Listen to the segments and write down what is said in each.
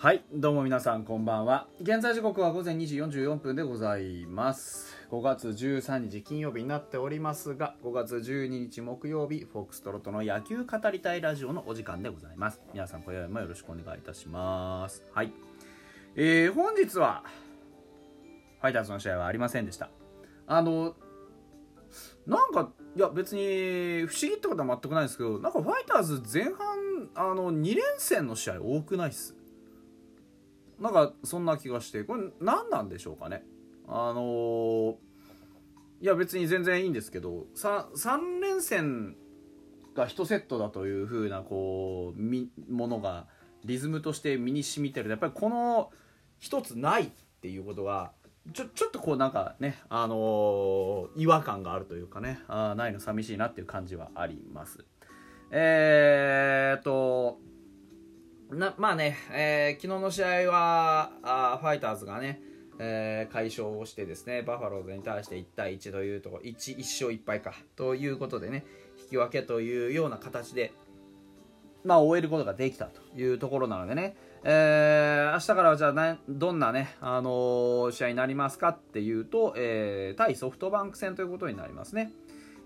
はいどうも皆さんこんばんは。現在時刻は午前2時44分でございます。5月13日金曜日になっておりますが5月12日木曜日フォックストロットの野球語りたいラジオのお時間でございます。皆さん今宵もよろしくお願いいたします。はい。えー、本日はファイターズの試合はありませんでした。あのなんかいや別に不思議ってことは全くないですけどなんかファイターズ前半あの2連戦の試合多くないっす。なんかそんな気がしてこれ何なんでしょうかねあのー、いや別に全然いいんですけど 3, 3連戦が1セットだというふうなこうものがリズムとして身に染みてるやっぱりこの1つないっていうことがちょちょっとこうなんかね、あのー、違和感があるというかねあないの寂しいなっていう感じはあります。えー、っとなまあね、えー、昨日の試合はあファイターズがね、えー、快勝をしてですねバファローズに対して1対1というとこ 1, 1勝1敗かということでね引き分けというような形で、まあ、終えることができたというところなのでね、えー、明日からはじゃあどんなね、あのー、試合になりますかっていうと、え、対ソフトバンク戦ということになりますね。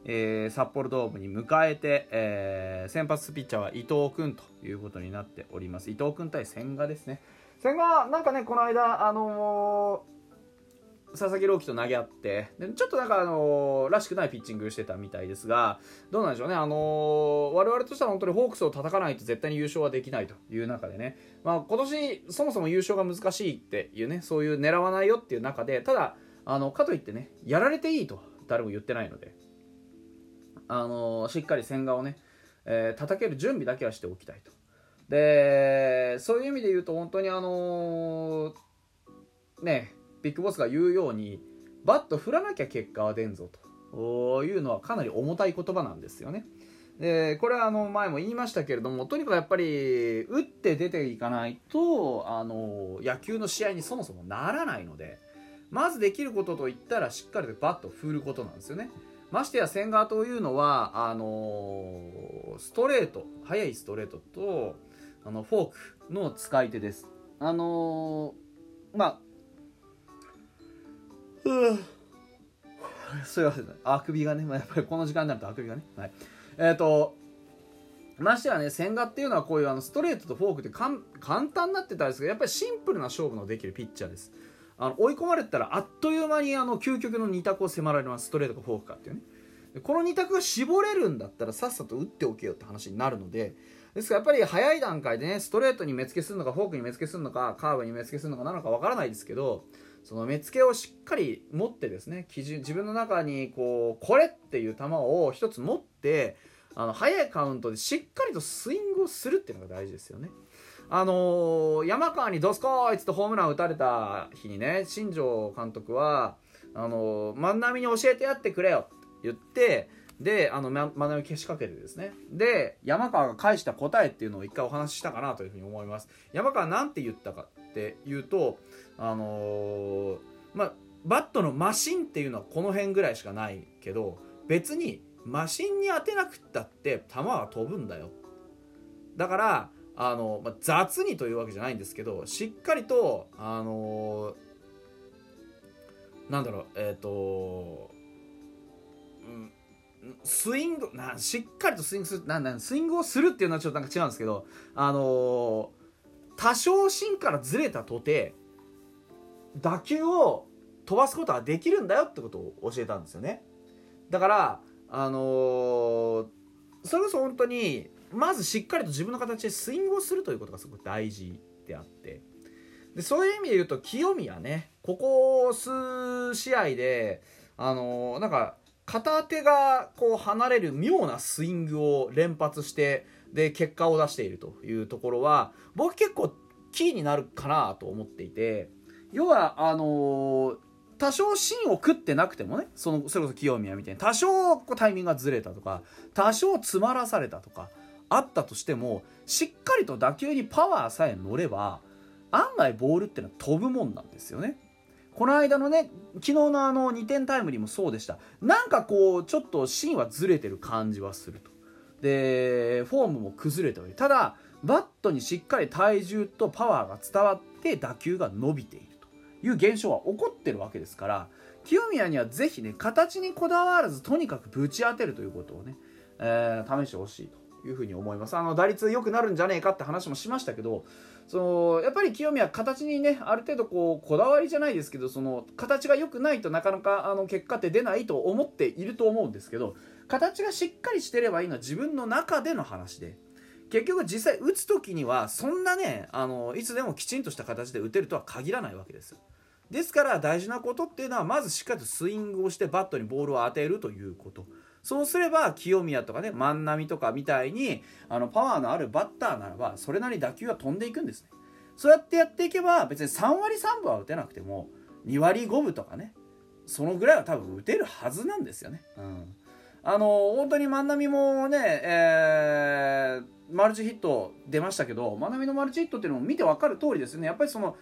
えー、札幌ドームに迎えて、えー、先発ピッチャーは伊藤君ということになっております。伊藤君対千賀ですね。千賀なんかねこの間あのー、佐々木朗希と投げ合ってでちょっとなんかあのー、らしくないピッチングしてたみたいですがどうなんでしょうね。あのー、我々としては本当にホークスを叩かないと絶対に優勝はできないという中でね。まあ今年そもそも優勝が難しいっていうねそういう狙わないよっていう中でただあのかといってねやられていいと誰も言ってないので。あのしっかり千賀をね、えー、叩ける準備だけはしておきたいと。でそういう意味で言うと本当にあのねビッグボスが言うようにバット振らなきゃ結果は出んぞというのはかなり重たい言葉なんですよね。でこれはあの前も言いましたけれどもとにかくやっぱり打って出ていかないとあの野球の試合にそもそもならないのでまずできることといったらしっかりとバットを振ることなんですよね。ましてや千賀というのはあのー、ストレート速いストレートとあのフォークの使い手です。あのー、まあうすいません。あくびがね、まあ、やっぱりこの時間になるとあくびがね。はい。えっ、ー、とましてやね千賀っていうのはこういうあのストレートとフォークって簡単になってたんですけどやっぱりシンプルな勝負のできるピッチャーです。あの追い込まれたらあっという間にあの究極の2択を迫られますストレートかフォークかっていうねこの2択が絞れるんだったらさっさと打っておけよって話になるのでですからやっぱり早い段階でねストレートに目付けするのかフォークに目付けするのかカーブに目付けするのかなのかわからないですけどその目付けをしっかり持ってですね基準自分の中にこうこれっていう球を一つ持ってあの早いカウントでしっかりとスイングをするっていうのが大事ですよね。あのー、山川にどすこーいっつってホームラン打たれた日にね新庄監督はあのー、万波に教えてやってくれよって言ってであの万波けしかけてですね。で山川が返した答えっていうのを一回お話ししたかなというふうに思います。山川なんて言ったかっていうとあのー、まバットのマシンっていうのはこの辺ぐらいしかないけど別にマシンに当てなくったって球は飛ぶんだよ。だからあの、まあ、雑にというわけじゃないんですけどしっかりとあのー、なんだろうえっ、ー、と、うん、スイングなしっかりとスイングするなんなんスイングをするっていうのはちょっとなんか違うんですけどあのー、多少芯からずれたとて打球を飛ばすことができるんだよってことを教えたんですよね。だからあの、それこそ本当にまずしっかりと自分の形でスイングをするということがすごく大事であって。でそういう意味で言うと清宮ねここ数試合であのー、なんか片手がこう離れる妙なスイングを連発してで結果を出しているというところは僕結構キーになるかなと思っていて要はあのー、多少芯を食ってなくてもねそのそれこそ清宮みたいに多少こうタイミングがずれたとか多少詰まらされたとかあったとしてもしっかりと打球にパワーさえ乗れば案外ボールってのは飛ぶもんなんですよね。この間のね昨日のあの2点タイムリーもそうでした。なんかこうちょっと芯はずれてる感じはすると。でフォームも崩れておりただバットにしっかり体重とパワーが伝わって打球が伸びていると。いう現象は起こってるわけですから清宮にはぜひね形にこだわらずとにかくぶち当てるということをね、えー、試してほしいと。いうふうに思います。あの打率良くなるんじゃねえかって話もしましたけどそのやっぱり清宮形にねある程度こうこだわりじゃないですけどその形が良くないとなかなかあの結果って出ないと思っていると思うんですけど形がしっかりしてればいいのは自分の中での話で結局実際打つ時にはそんなねあのいつでもきちんとした形で打てるとは限らないわけですですから大事なことっていうのはまずしっかりとスイングをしてバットにボールを当てるということ。そうすれば清宮とかね万波とかみたいにあのパワーのあるバッターならばそれなり打球は飛んでいくんですね。そうやってやっていけば別に3割3分は打てなくても2割5分とかねそのぐらいは多分打てるはずなんですよね。うん。あの本当に万波もね、えー、マルチヒット出ましたけど万波のマルチヒットっていうのも見て分かる通りですよね。やっぱりその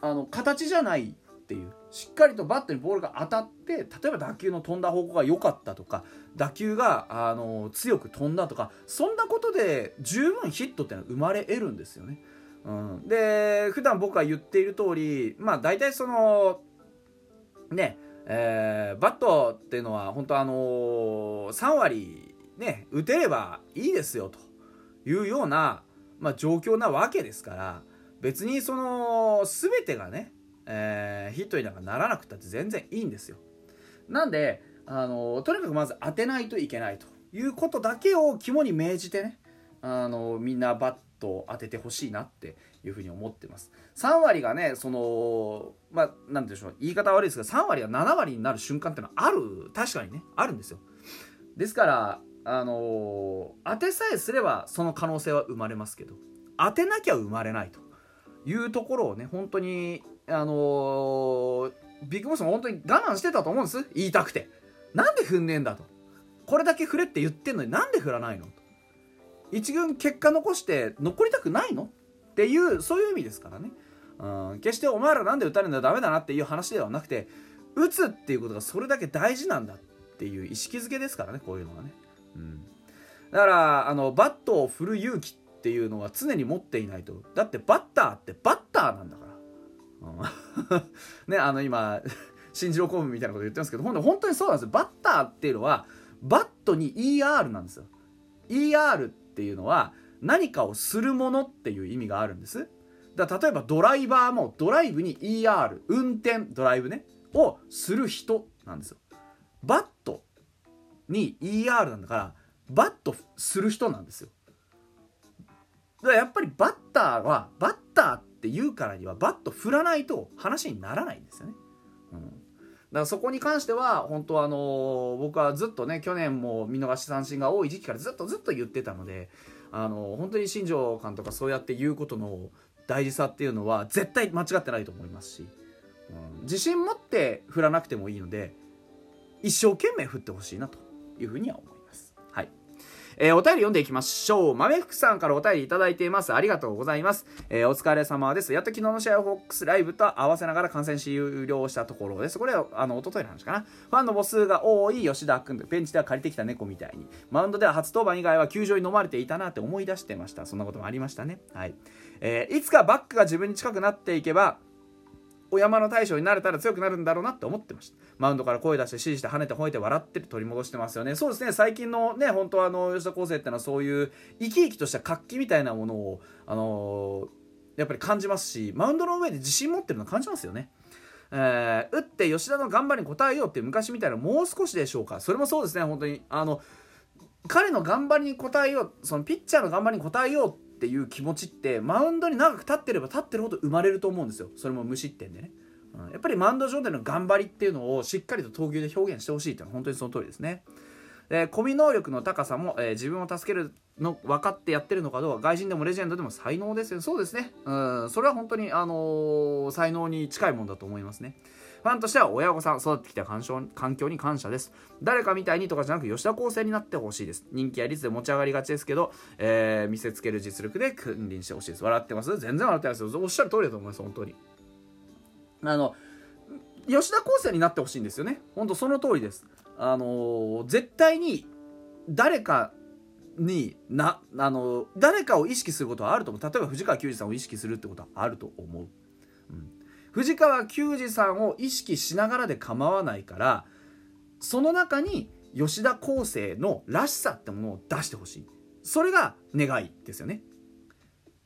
あの形じゃないっていうしっかりとバットにボールが当たって例えば打球の飛んだ方向が良かったとか打球があの強く飛んだとかそんなことで十分ヒットってのは生まれ得るんですよね。うん、で普段僕が言っている通りまあ大体そのねえー、バットっていうのは本当あのー、3割ね打てればいいですよというような、まあ、状況なわけですから別にその全てがね、えー、ヒットになんかならなくたって全然いいんですよ。なんで、あのとにかくまず当てないといけないということだけを肝に銘じてね、あのみんなバットを当ててほしいなっていうふうに思ってます。3割がね、その、まあ、なんでしょう、言い方悪いですけど、3割が7割になる瞬間ってのはある、確かにね、あるんですよ。ですから、あの当てさえすればその可能性は生まれますけど、当てなきゃ生まれないと。いうところをね本当にあのー、ビッグボスも本当に我慢してたと思うんです。言いたくて。なんで振んねえんだと。これだけ振れって言ってんのになんで振らないのと。一軍結果残して残りたくないの？っていうそういう意味ですからね。うん決してお前らなんで打たれるんだダメだなっていう話ではなくて打つっていうことがそれだけ大事なんだっていう意識づけですからね。こういうのはね、うん、だからあのバットを振る勇気っていうのは常に持っていないと。だってバッターってバッターなんだから、ねあの今 新次郎公文みたいなこと言ってますけど本当にそうなんですよ。バッターっていうのはバットに ER なんですよ。ER っていうのは何かをするものっていう意味があるんです。だ例えばドライバーもドライブに ER 運転ドライブねをする人なんですよ。バットに ER なんだからバットする人なんですよ。だからやっぱりバッターはバッターってって言うからにはバット振らないと話にならないんですよね。うん、だからそこに関しては本当あの、僕はずっとね去年も見逃し三振が多い時期からずっとずっと言ってたのであの、本当に新庄監督がそうやって言うことの大事さっていうのは絶対間違ってないと思いますし、うん、自信持って振らなくてもいいので一生懸命振ってほしいなというふうには思います。えー、お便り読んでいきましょう。豆福さんからお便りいただいています。ありがとうございます。えー、お疲れ様です。やっと昨日の試合をホックスライブと合わせながら観戦終了したところです。これは、あの、一昨日の話かな。ファンの母数が多い吉田君、ベンチでは借りてきた猫みたいに、マウンドでは初登板以外は球場に飲まれていたなって思い出してました。そんなこともありましたね。はい。えー、いつかバックが自分に近くなっていけば、お山の大将になれたら強くなるんだろうなって思ってました。マウンドから声出して指示して跳ねて吠えて笑って取り戻してますよね。そうですね。最近のね本当はあの吉田康生ってのはそういう生き生きとした活気みたいなものをあのー、やっぱり感じますしマウンドの上で自信持ってるの感じますよね。えー、打って吉田の頑張りに応えようって昔みたいなもう少しでしょうか。それもそうですね本当に。あの彼の頑張りに応えようそのピッチャーの頑張りに応えようっていう気持ちってマウンドに長く立ってれば立ってるほど生まれると思うんですよ。それも無失点でね、うん、やっぱりマウンド上での頑張りっていうのをしっかりと投球で表現してほしいっていうのは本当にその通りですね。でコミ能力の高さも、えー、自分を助けるの分かってやってるのかどうか外人でもレジェンドでも才能ですよ。そうですね。うん。それは本当にあのー、才能に近いもんだと思いますね。ファンとしては親御さん育ってきた環境に感謝です。誰かみたいにとかじゃなく吉田高生になってほしいです。人気や率で持ち上がりがちですけど、えー、見せつける実力で君臨してほしいです。笑ってます？全然笑ってないですよ。おっしゃる通りだと思います本当に。あの吉田高生になってほしいんですよね。本当その通りです。あのー、絶対に誰かになあの誰かを意識することはあると思う。例えば藤川球児さんを意識するってことはあると思う、藤川球児さんを意識しながらで構わないからその中に吉田康生のらしさってものを出してほしい。それが願いですよね。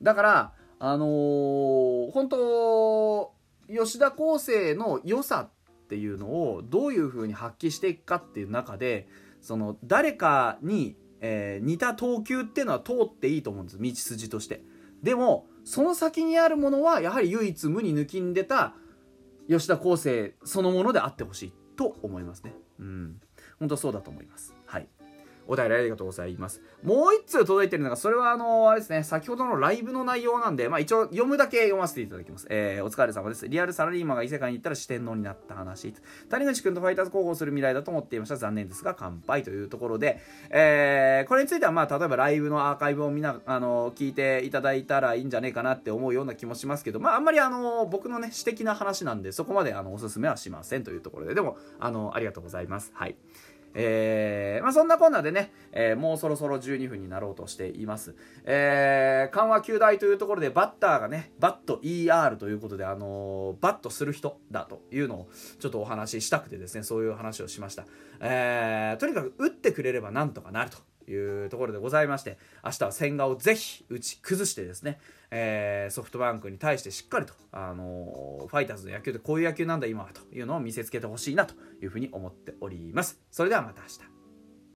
だからあのー、本当吉田康生の良さっていうのをどういうふうに発揮していくかっていう中でその誰かに、えー、似た投球っていうのは通っていいと思うんです道筋として。でもその先にあるものはやはり唯一無二抜きんでた吉田康生そのものであってほしいと思いますね。うん。本当そうだと思います。はい。お便りありがとうございます。もう一通届いてるのが、それはあの、あれですね、先ほどのライブの内容なんで、まあ一応読むだけ読ませていただきます。えー、お疲れ様です。リアルサラリーマンが異世界に行ったら四天王になった話。谷口くんとファイターズ広報する未来だと思っていました。残念ですが、乾杯というところで、えー、これについてはまあ、例えばライブのアーカイブをみな、あの、聞いていただいたらいいんじゃねえかなって思うような気もしますけど、まあ、あんまりあの、僕のね、私的な話なんで、そこまであの、おすすめはしませんというところで、でも、あの、ありがとうございます。はい。えー、まあ、そんなこんなでね、えー、もうそろそろ12分になろうとしています。えー、緩和球大というところでバッターがね、バット ER ということで、あのバットする人だというのをちょっとお話ししたくてですね、そういう話をしました。えー、とにかく打ってくれればなんとかなると。いうところでございまして明日は千賀をぜひ打ち崩してですね、えー、ソフトバンクに対してしっかりと、あのー、ファイターズの野球でこういう野球なんだ今はというのを見せつけてほしいなというふうに思っております。それではまた明日。